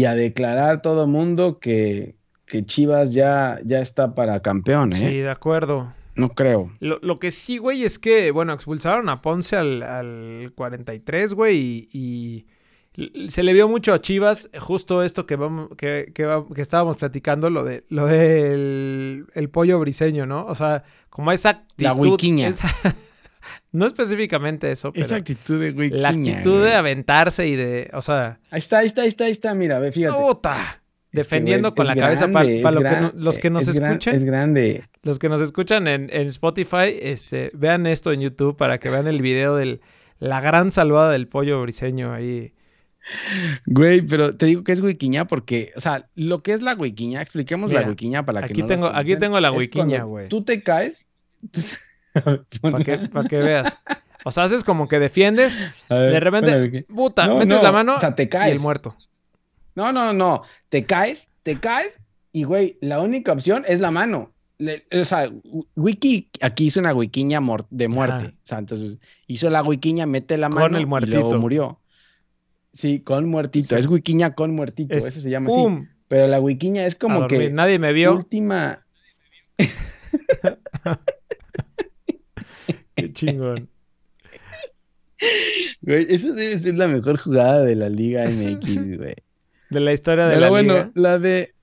a declarar todo mundo que, que Chivas ya, ya está para campeón. ¿eh? Sí, de acuerdo. No creo. Lo, que sí, güey, es que, bueno, expulsaron a Ponce al, al 43, güey, y se le vio mucho a Chivas justo esto que vamos que, que, estábamos platicando lo de lo del el pollo briseño, ¿no? O sea, como esa actitud la wikiña. no específicamente eso, pero esa actitud de wikiña, La actitud de aventarse y de, o sea, ahí está, ahí está, ahí está, ahí está, mira, ve, fíjate. Puta. Defendiendo con la cabeza para los que nos escuchan. Es grande. Los que nos escuchan en, en Spotify, este, vean esto en YouTube para que vean el video de la gran salvada del pollo briseño ahí Güey, pero te digo que es huiquiña porque, o sea, lo que es la huiquiña, expliquemos la huiquiña para que aquí tengo, Aquí tengo la huiquiña, güey. Tú te caes. para que, veas. O sea, haces como que defiendes, de repente, puta, metes la mano te caes. y el muerto. No, no, no. Te caes, te caes y, güey, la única opción es la mano. o sea, Wiki aquí hizo una huiquiña de muerte. O sea, entonces hizo la huiquiña, mete la mano el y luego murió. Sí, con muertito. Es wikiña con muertito. Ese se llama así. Pero la wikiña es como que. Nadie me vio. Última. Qué chingón. Güey, esa debe ser la mejor jugada de la Liga MX, güey. De la historia de la bueno, Liga. la de.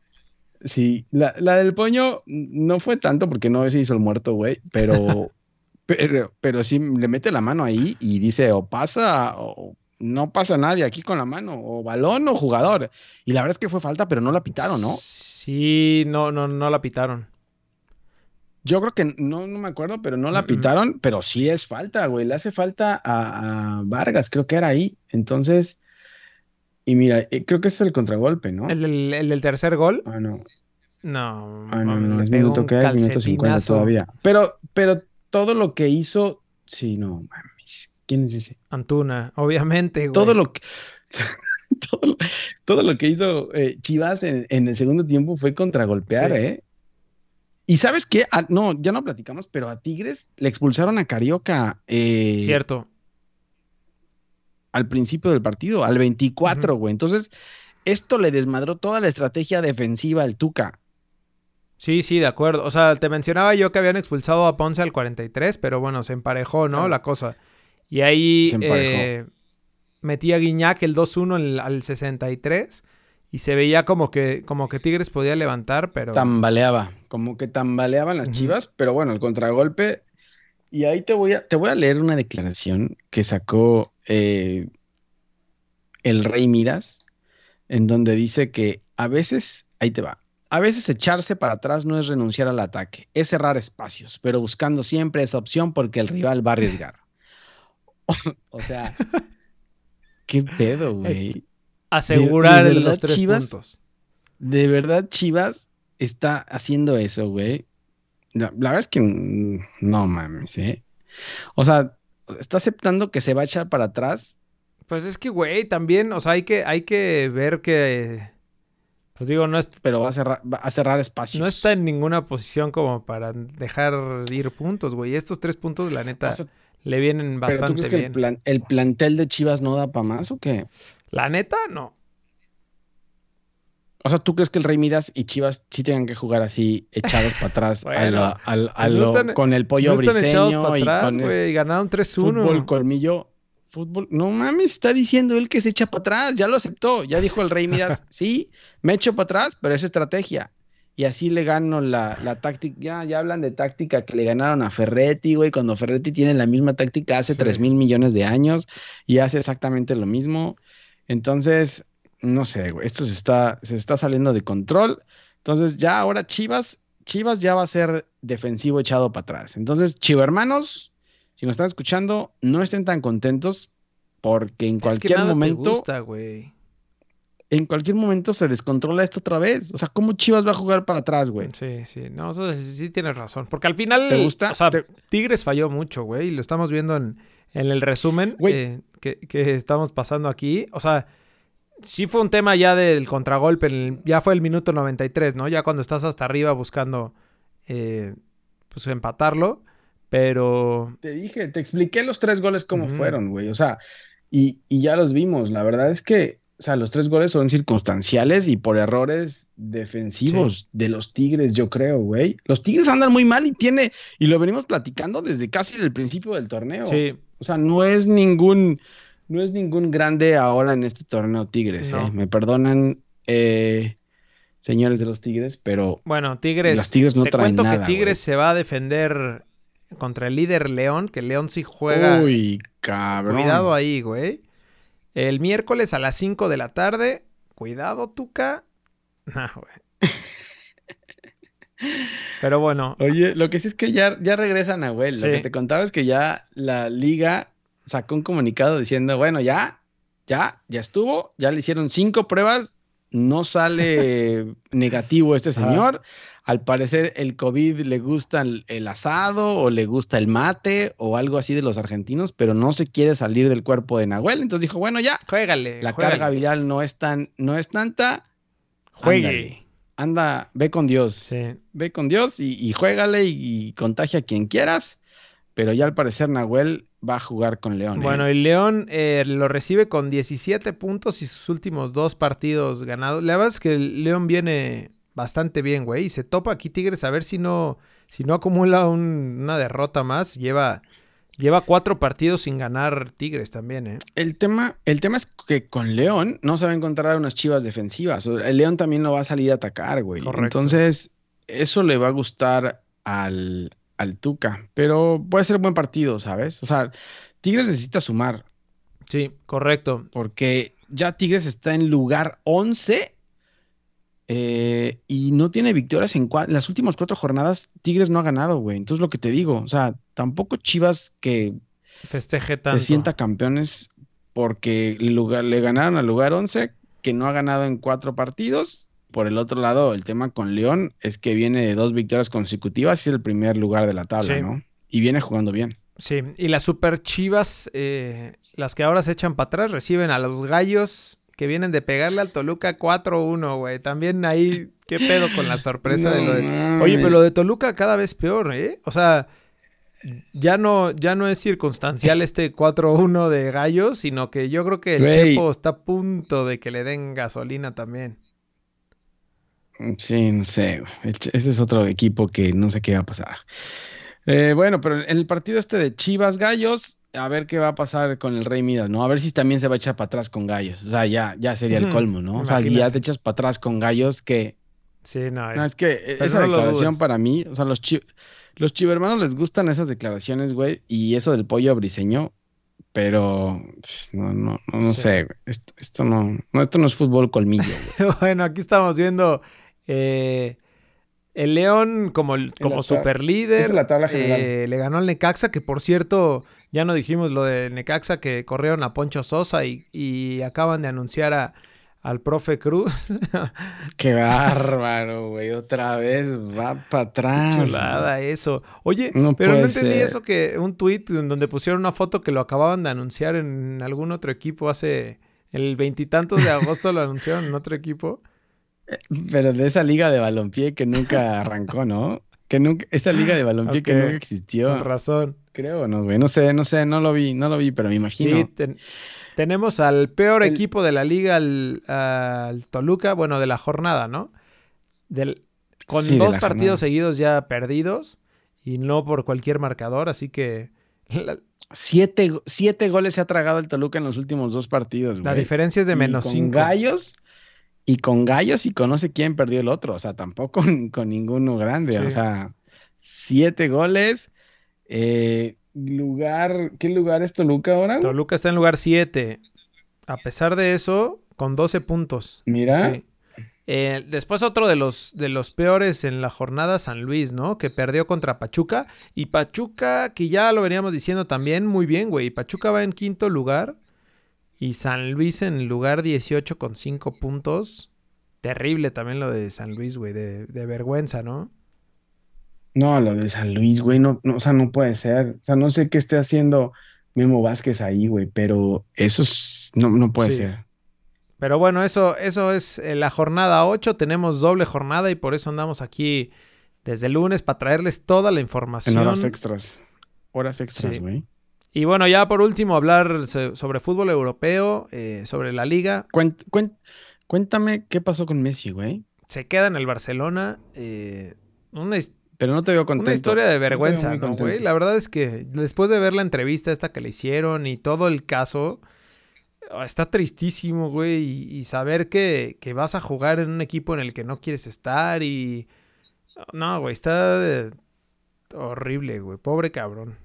Sí, la, la, del poño no fue tanto porque no se hizo el muerto, güey, pero, pero, pero sí le mete la mano ahí y dice o pasa o no pasa nadie aquí con la mano, o balón o jugador. Y la verdad es que fue falta, pero no la pitaron, ¿no? Sí, no, no, no la pitaron. Yo creo que no, no me acuerdo, pero no la pitaron, pero sí es falta, güey. Le hace falta a, Vargas, creo que era ahí. Entonces, y mira, eh, creo que ese es el contragolpe, ¿no? ¿El del, tercer gol? Ah, no. No, ah, no, no, es minuto que es, minuto 50 todavía. Pero, pero todo lo que hizo, sí, no, ¿Quién es ese? Antuna, obviamente, güey. Todo lo que. todo, lo, que hizo eh, Chivas en, el segundo tiempo fue contragolpear, ¿eh? Y sabes qué? Ah, no, ya no platicamos, pero a Tigres le expulsaron a Carioca. Eh, Cierto. Al principio del partido, al 24, güey. Entonces, esto le desmadró toda la estrategia defensiva al Tuca. Sí, sí, de acuerdo. O sea, te mencionaba yo que habían expulsado a Ponce al 43, pero bueno, se emparejó, ¿no? La cosa. Y ahí eh, metía Guiñac el 2-1 al 63 y se veía como que, como que Tigres podía levantar, pero... Tambaleaba, como que tambaleaban las chivas, pero bueno, el contragolpe... Y ahí te voy a, te voy a leer una declaración que sacó eh, el Rey Miras, en donde dice que a veces, ahí te va, a veces echarse para atrás no es renunciar al ataque, es cerrar espacios, pero buscando siempre esa opción porque el rival va a arriesgar. o sea, qué pedo, güey. Asegurar los tres puntos. De verdad, Chivas está haciendo eso, güey. La, verdad es que no mames, ¿eh? O sea, está aceptando que se va a echar para atrás. Pues es que, güey, también, o sea, hay que, hay que ver que. Pues digo, no es. Pero va a cerrar, va a cerrar espacios. No está en ninguna posición como para dejar ir puntos, güey. Estos tres puntos, la neta, le vienen bastante ¿pero tú crees bien. Que el, plantel de Chivas no da para más o qué? La neta, no. O sea, ¿tú crees que el Rey Midas y Chivas sí tengan que jugar así, echados para atrás, con el pollo no briseño y atrás, ganaron 3-1. Fútbol colmillo fútbol. No mames, está diciendo él que se echa para atrás. Ya lo aceptó. Ya dijo el Rey Midas, sí, me echo para atrás, pero es estrategia. Y así le gano la, la táctica. Ya, ya hablan de táctica que le ganaron a Ferretti, güey, cuando Ferretti tiene la misma táctica hace tres mil millones de años y hace exactamente lo mismo. Entonces, no sé, güey, esto se está, se está saliendo de control. Entonces, ya ahora Chivas, Chivas ya va a ser defensivo echado para atrás. Entonces, Chivo hermanos, si nos están escuchando, no estén tan contentos porque en cualquier momento. En cualquier momento se descontrola esto otra vez. O sea, ¿cómo Chivas va a jugar para atrás, güey? Sí, sí. No, eso sí, tienes razón. Porque al final. ¿Te gusta? O sea, Tigres falló mucho, güey. Y lo estamos viendo en, el resumen eh, que, estamos pasando aquí. O sea, sí fue un tema ya del contragolpe. ya fue el minuto 93, ¿no? Ya cuando estás hasta arriba buscando eh, pues empatarlo. Pero. Te dije, te expliqué los tres goles cómo fueron, güey. O sea, y, ya los vimos. La verdad es que, o sea, los tres goles son circunstanciales y por errores defensivos de los Tigres, yo creo, güey. Los Tigres andan muy mal y tiene, y lo venimos platicando desde casi el principio del torneo. Sí. O sea, no es ningún, no es ningún grande ahora en este torneo Tigres, ¿eh? Me perdonan. Eh, señores de los Tigres, pero bueno, Tigres, los Tigres no te traen cuento que Tigres se va a defender contra el líder León, que León sí juega. Uy, cabrón. Cuidado ahí, güey. El miércoles a las 5 de la tarde. Cuidado, Tuca. Nah, güey. Pero bueno. Oye, lo que sí es que ya, ya regresa Nahuel. Lo que te contaba es que ya la liga sacó un comunicado diciendo, bueno, ya, ya, ya estuvo, ya le hicieron cinco pruebas, no sale negativo este señor. Al parecer el COVID le gusta el, asado o le gusta el mate o algo así de los argentinos, pero no se quiere salir del cuerpo de Nahuel. Entonces dijo, bueno, ya. Juégale. La carga viral no es, tan, no es tanta. Juegue. Anda, ve con Dios. Ve con Dios y, y juégale y, contagia a quien quieras. Pero ya al parecer Nahuel va a jugar con León. ¿eh? Bueno, y León eh, lo recibe con 17 puntos y sus últimos dos partidos ganados. La verdad es que León viene bastante bien, güey. Y se topa aquí Tigres a ver si no, si no acumula una derrota más. Lleva, lleva cuatro partidos sin ganar Tigres también, ¿eh? El tema, el tema es que con León no se va a encontrar unas chivas defensivas. El León también no va a salir a atacar, güey. Entonces, eso le va a gustar al, al Tuca. Pero puede ser buen partido, ¿sabes? O sea, Tigres necesita sumar. Sí, correcto. Porque ya Tigres está en lugar 11 eh, y no tiene victorias en las últimas cuatro jornadas. Tigres no ha ganado, güey. Entonces, lo que te digo, o sea, tampoco Chivas que festeje tanto. Se sienta campeones porque le ganaron al lugar 11, que no ha ganado en cuatro partidos. Por el otro lado, el tema con León es que viene de dos victorias consecutivas y es el primer lugar de la tabla, ¿no? Y viene jugando bien. Sí, y las super chivas, eh, las que ahora se echan para atrás, reciben a los gallos que vienen de pegarle al Toluca 4-1, güey. También ahí, ¿qué pedo con la sorpresa de lo de... Oye, pero lo de Toluca cada vez peor, ¿eh? O sea, ya no, ya no es circunstancial este 4-1 de Gallos, sino que yo creo que el Chepo está a punto de que le den gasolina también. Sí, no sé. Ese es otro equipo que no sé qué va a pasar. Eh, bueno, pero en el partido este de Chivas Gallos, a ver qué va a pasar con el Rey Midas, ¿no? A ver si también se va a echar para atrás con gallos. O sea, ya, ya sería el colmo, ¿no? O sea, si ya te echas para atrás con gallos, que. Sí, no. No, es que esa declaración para mí, o sea, los, chi... los chivermanos les gustan esas declaraciones, güey, y eso del pollo briseño, pero pues, no, no, no, sé, güey. Esto, no, no, esto no es fútbol colmillo, güey. bueno, aquí estamos viendo. Eh, el León como, como super líder. Eh, le ganó al Necaxa, que por cierto, ya no dijimos lo de Necaxa, que corrieron a Poncho Sosa y, acaban de anunciar a, al profe Cruz. Qué bárbaro, güey. Otra vez va para atrás. Qué chulada eso. Oye, pero no entendí eso que un tweet donde pusieron una foto que lo acababan de anunciar en algún otro equipo hace el veintitantos de agosto lo anunciaron en otro equipo. Pero de esa liga de balompié que nunca arrancó, ¿no? Que nunca, esa liga de balompié que nunca existió. Con razón. Creo, no, güey. No sé, no sé, no lo vi, no lo vi, pero me imagino. Sí, tenemos al peor equipo de la liga, al, Toluca, bueno, de la jornada, ¿no? Del, con dos partidos seguidos ya perdidos y no por cualquier marcador, así que... Siete, siete, goles se ha tragado el Toluca en los últimos dos partidos. La diferencia es de menos con cinco. Gallos y con Gallos y con no sé quién perdió el otro, o sea, tampoco con, ninguno grande, o sea, siete goles. Eh, lugar, ¿qué lugar es Toluca ahora? Toluca está en lugar siete. A pesar de eso, con 12 puntos. Mira. Eh, después otro de los, de los peores en la jornada, San Luis, ¿no? Que perdió contra Pachuca. Y Pachuca, que ya lo veníamos diciendo también, muy bien, güey. Pachuca va en quinto lugar. Y San Luis en lugar 18 con 5 puntos. Terrible también lo de San Luis, güey. De, vergüenza, ¿no? No, lo de San Luis, güey. No, no, o sea, no puede ser. O sea, no sé qué esté haciendo Memo Vázquez ahí, güey. Pero eso no, no puede ser. Pero bueno, eso, eso es eh, la jornada 8. Tenemos doble jornada y por eso andamos aquí desde el lunes para traerles toda la información. En horas extras. Horas extras, güey. Y bueno, ya por último, hablar sobre fútbol europeo, eh, sobre la liga. cuéntame qué pasó con Messi, güey. Se queda en el Barcelona. Eh, Pero no te veo contento. Una historia de vergüenza, ¿no, güey? La verdad es que después de ver la entrevista esta que le hicieron y todo el caso, Ah, está tristísimo, güey, y, saber que, vas a jugar en un equipo en el que no quieres estar y... No, güey, está horrible, güey, pobre cabrón.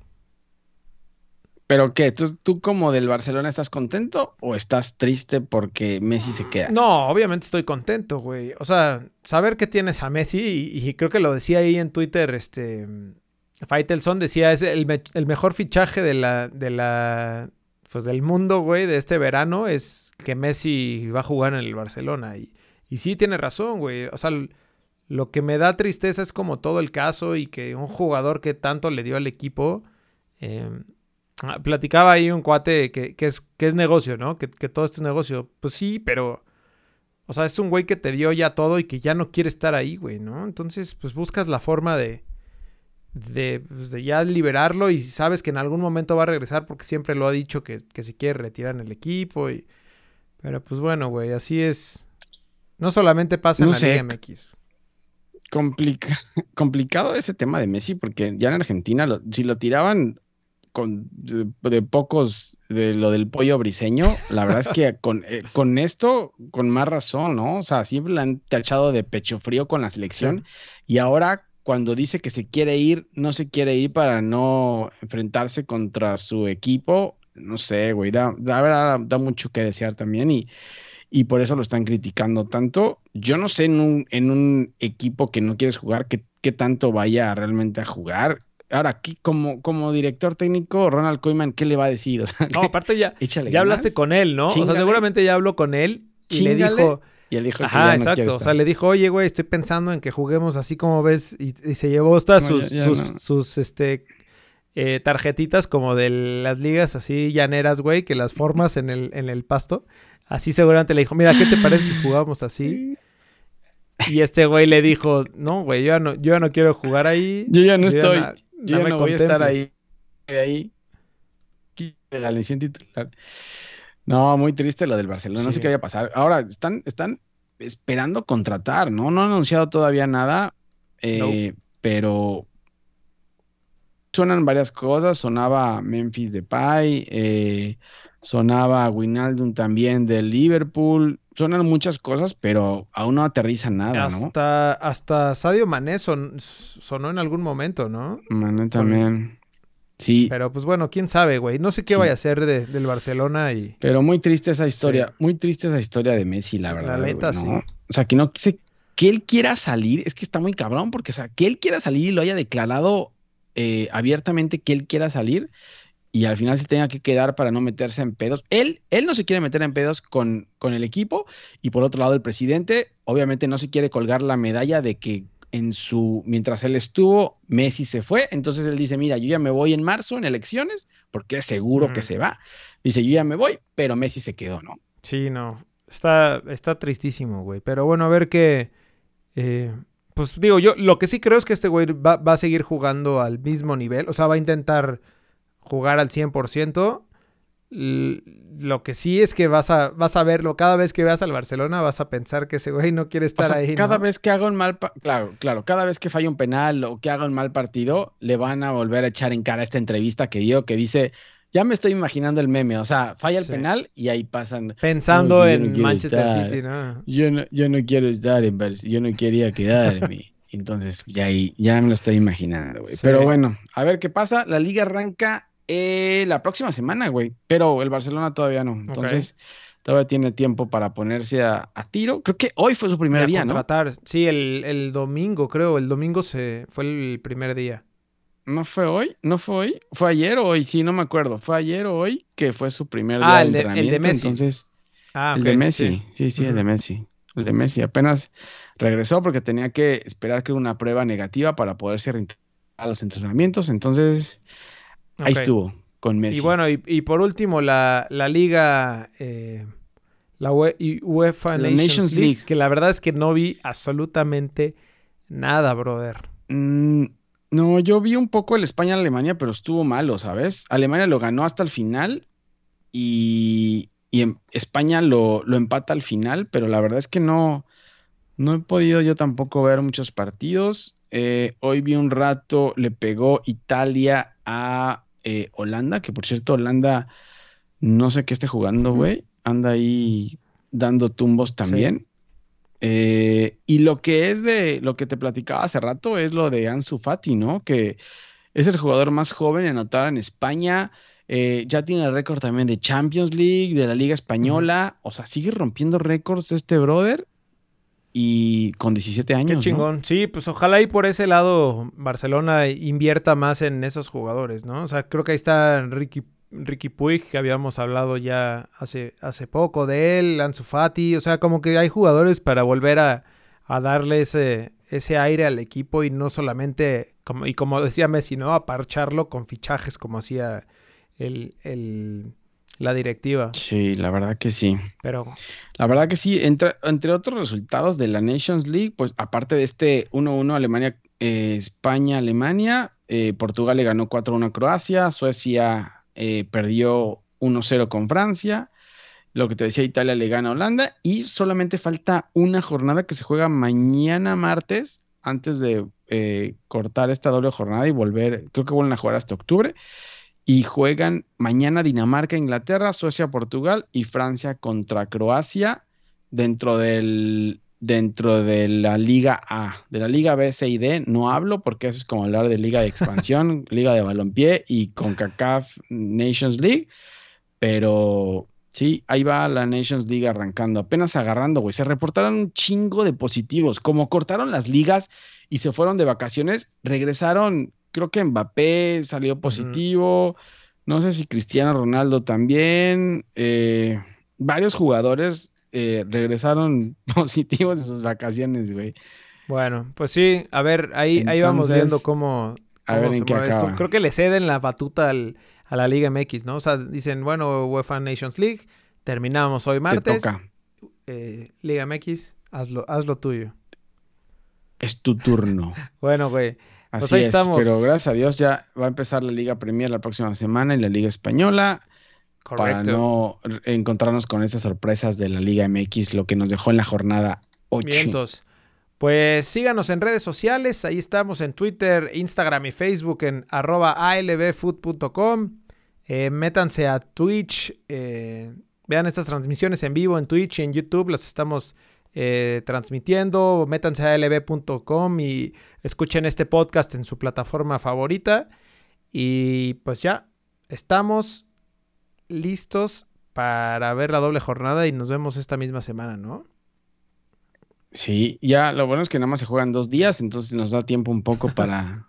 ¿Pero qué? ¿Tú, ¿Tú como del Barcelona estás contento o estás triste porque Messi se queda? No, obviamente estoy contento, güey. O sea, saber que tienes a Messi, y, creo que lo decía ahí en Twitter, este... Faitelson decía, es el, el mejor fichaje de la, de la pues del mundo, güey, de este verano es que Messi va a jugar en el Barcelona. Y, y sí tiene razón, güey. O sea, lo que me da tristeza es como todo el caso y que un jugador que tanto le dio al equipo... Ah, platicaba ahí un cuate que, es, que es negocio, ¿no? Que, que todo esto es negocio. Pues sí, pero... O sea, es un güey que te dio ya todo y que ya no quiere estar ahí, güey, ¿no? Entonces, pues buscas la forma de, pues, de, ya liberarlo y sabes que en algún momento va a regresar porque siempre lo ha dicho que, se quiere retirar en el equipo. Y... Pero pues bueno, güey, así es. No solamente pasa en la Liga MX. complicado ese tema de Messi porque ya en Argentina, si lo tiraban con, de, pocos de lo del pollo briseño, la verdad es que con, eh, con esto, con más razón, ¿no? O sea, siempre le han tachado de pecho frío con la selección y ahora cuando dice que se quiere ir, no se quiere ir para no enfrentarse contra su equipo. No sé, güey, da, da, da mucho que desear también y, y por eso lo están criticando tanto. Yo no sé en un, en un equipo que no quieres jugar, qué, qué tanto vaya realmente a jugar. Ahora, aquí como, como director técnico, Ronald Koeman, ¿qué le va a decir? no, aparte ya, ya hablaste con él, ¿no? o sea, seguramente ya habló con él y le dijo y él dijo Ajá, exacto. O sea, le dijo, oye, güey, estoy pensando en que juguemos así como ves. Y, se llevó hasta sus, sus, este, eh, tarjetitas como de las ligas así llaneras, güey, que las formas en el, en el pasto. Así seguramente le dijo, mira, ¿qué te parece si jugamos así? Y este güey le dijo, no, güey, yo ya no, yo no quiero jugar ahí. Yo ya no estoy. Yo ya no voy a estar ahí. Ahí. La titular. No, muy triste lo del Barcelona. No sé qué vaya a pasar. Ahora, están, están esperando contratar, ¿no? No han anunciado todavía nada, eh, pero suenan varias cosas. Sonaba Memphis Depay, eh, sonaba Winaldum también del Liverpool. Suenan muchas cosas, pero aún no aterriza nada, ¿no? Hasta, hasta Sadio Mané sonó en algún momento, ¿no? Mané también. Sí. Pero pues bueno, quién sabe, güey. No sé qué vaya a ser del Barcelona y. Pero muy triste esa historia. Muy triste esa historia de Messi, la verdad. La neta, sí. O sea, que no que él quiera salir, es que está muy cabrón, porque, o sea, que él quiera salir y lo haya declarado eh, abiertamente que él quiera salir y al final se tenga que quedar para no meterse en pedos. Él, él no se quiere meter en pedos con, con el equipo y por otro lado el presidente obviamente no se quiere colgar la medalla de que en su, mientras él estuvo, Messi se fue, entonces él dice, mira, yo ya me voy en marzo en elecciones, porque es seguro que se va. Dice, yo ya me voy, pero Messi se quedó, ¿no? Sí, no. Está, está tristísimo, güey. Pero bueno, a ver qué. Eh, pues digo, yo lo que sí creo es que este güey va, va, a seguir jugando al mismo nivel. O sea, va a intentar jugar al 100%. Lo que sí es que vas a, vas a verlo cada vez que veas al Barcelona, vas a pensar que ese güey no quiere estar ahí. Cada vez que haga un mal, claro, claro, cada vez que falla un penal o que haga un mal partido, le van a volver a echar en cara esta entrevista que dio, que dice, ya me estoy imaginando el meme, o sea, falla el penal y ahí pasan. Pensando en Manchester City, ¿no? Yo ¿no? Yo no quiero estar en yo no quería quedarme. Entonces, ya, ya me lo estoy imaginando, güey. Pero bueno, a ver qué pasa. La liga arranca eh, la próxima semana, güey. Pero el Barcelona todavía no. Entonces, todavía tiene tiempo para ponerse a, tiro. Creo que hoy fue su primer día, ¿no? Sí, el, el, domingo, creo. El domingo se fue el primer día. ¿No fue hoy? ¿No fue hoy? ¿Fue ayer o hoy? Sí, no me acuerdo. ¿Fue ayer o hoy que fue su primer día ah, de, el de Messi. Entonces, ah, el de Messi. Sí, sí, el de Messi. El de Messi apenas regresó porque tenía que esperar que una prueba negativa para poderse reintegrar a los entrenamientos. Entonces, Ahí estuvo, con Messi. Y bueno, y, por último, la, la liga, eh, la UEFA Nations, League, que la verdad es que no vi absolutamente nada, brother. Mm, no, yo vi un poco el España-Alemania, pero estuvo malo, ¿sabes? Alemania lo ganó hasta el final y, y España lo, lo, empata al final, pero la verdad es que no, no he podido yo tampoco ver muchos partidos. Eh, hoy vi un rato, le pegó Italia a eh, Holanda, que por cierto, Holanda no sé qué esté jugando, güey. Anda ahí dando tumbos también. Eh, y lo que es de lo que te platicaba hace rato es lo de Ansu Fati, ¿no? Que es el jugador más joven en anotar en España. Eh, ya tiene el récord también de Champions League, de la Liga Española. O sea, sigue rompiendo récords este brother y con 17 años. Qué chingón. Sí, pues ojalá y por ese lado Barcelona invierta más en esos jugadores, ¿no? O sea, creo que ahí está Ricky, Ricky Puig, que habíamos hablado ya hace, hace poco de él, Ansu Fati, o sea, como que hay jugadores para volver a, darle ese, ese aire al equipo y no solamente, como, y como decía Messi, ¿no? Aparcharlo con fichajes como hacía el, el la directiva. Sí, la verdad que sí. Pero. La verdad que sí. Entre, entre otros resultados de la Nations League, pues aparte de este 1-1 Alemania, eh, España, Alemania, eh, Portugal le ganó 4-1 a Croacia, Suecia eh, perdió 1-0 con Francia. Lo que te decía, Italia le gana a Holanda. Y solamente falta una jornada que se juega mañana martes, antes de cortar esta doble jornada y volver. Creo que vuelven a jugar hasta octubre y juegan mañana Dinamarca, Inglaterra, Suecia, Portugal y Francia contra Croacia dentro del dentro de la Liga A, de la Liga B, C y D no hablo porque eso es como hablar de Liga de Expansión, Liga de Balompié y con CACAF Nations League, pero sí, ahí va la Nations League arrancando, apenas agarrando, güey, se reportaron un chingo de positivos, como cortaron las ligas y se fueron de vacaciones, regresaron creo que Mbappé salió positivo. No sé si Cristiano Ronaldo también. Eh, varios jugadores eh, regresaron positivos de sus vacaciones, güey. Bueno, pues sí, a ver, ahí, ahí vamos viendo cómo, a ver en qué acaba. Creo que le ceden la batuta a la Liga MX, ¿no? O sea, dicen, bueno, UEFA Nations League, terminamos hoy martes. Te toca. Eh, Liga MX, hazlo, hazlo tuyo. Es tu turno. bueno, güey. Pues Así es, pero gracias a Dios ya va a empezar la Liga Premier la próxima semana y la Liga Española. Para no encontrarnos con esas sorpresas de la Liga MX, lo que nos dejó en la jornada 8. Pues síganos en redes sociales, ahí estamos en Twitter, Instagram y Facebook en arroba albfood.com. Eh, métanse a Twitch, eh, vean estas transmisiones en vivo en Twitch y en YouTube, las estamos eh, transmitiendo. Métanse a lb.com y escuchen este podcast en su plataforma favorita. Y pues ya, estamos listos para ver la doble jornada y nos vemos esta misma semana, ¿no? Sí, ya lo bueno es que nada más se juegan dos días, entonces nos da tiempo un poco para,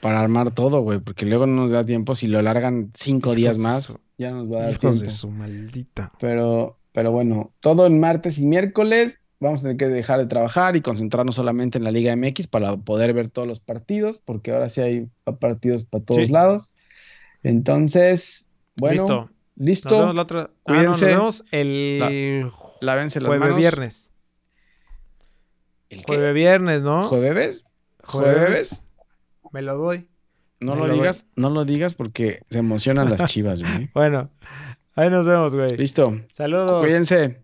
para armar todo, güey, porque luego no nos da tiempo si lo largan cinco días más, ya nos va a dar tiempo. de su maldita. Pero, pero bueno, todo en martes y miércoles vamos a tener que dejar de trabajar y concentrarnos solamente en la Liga MX para poder ver todos los partidos, porque ahora sí hay partidos para todos lados. Entonces, bueno, ¿Listo? Nos vemos la otra. Cuídense. Ah, no, nos vemos el Lávense las jueves manos. viernes. ¿El qué? Jueves viernes, ¿no? ¿Jueves? Jueves. ¿Jueves? Me lo doy. No Me lo lo digas, no lo digas porque se emocionan las chivas, güey. Bueno, ahí nos vemos, güey. Listo. Saludos. Cuídense.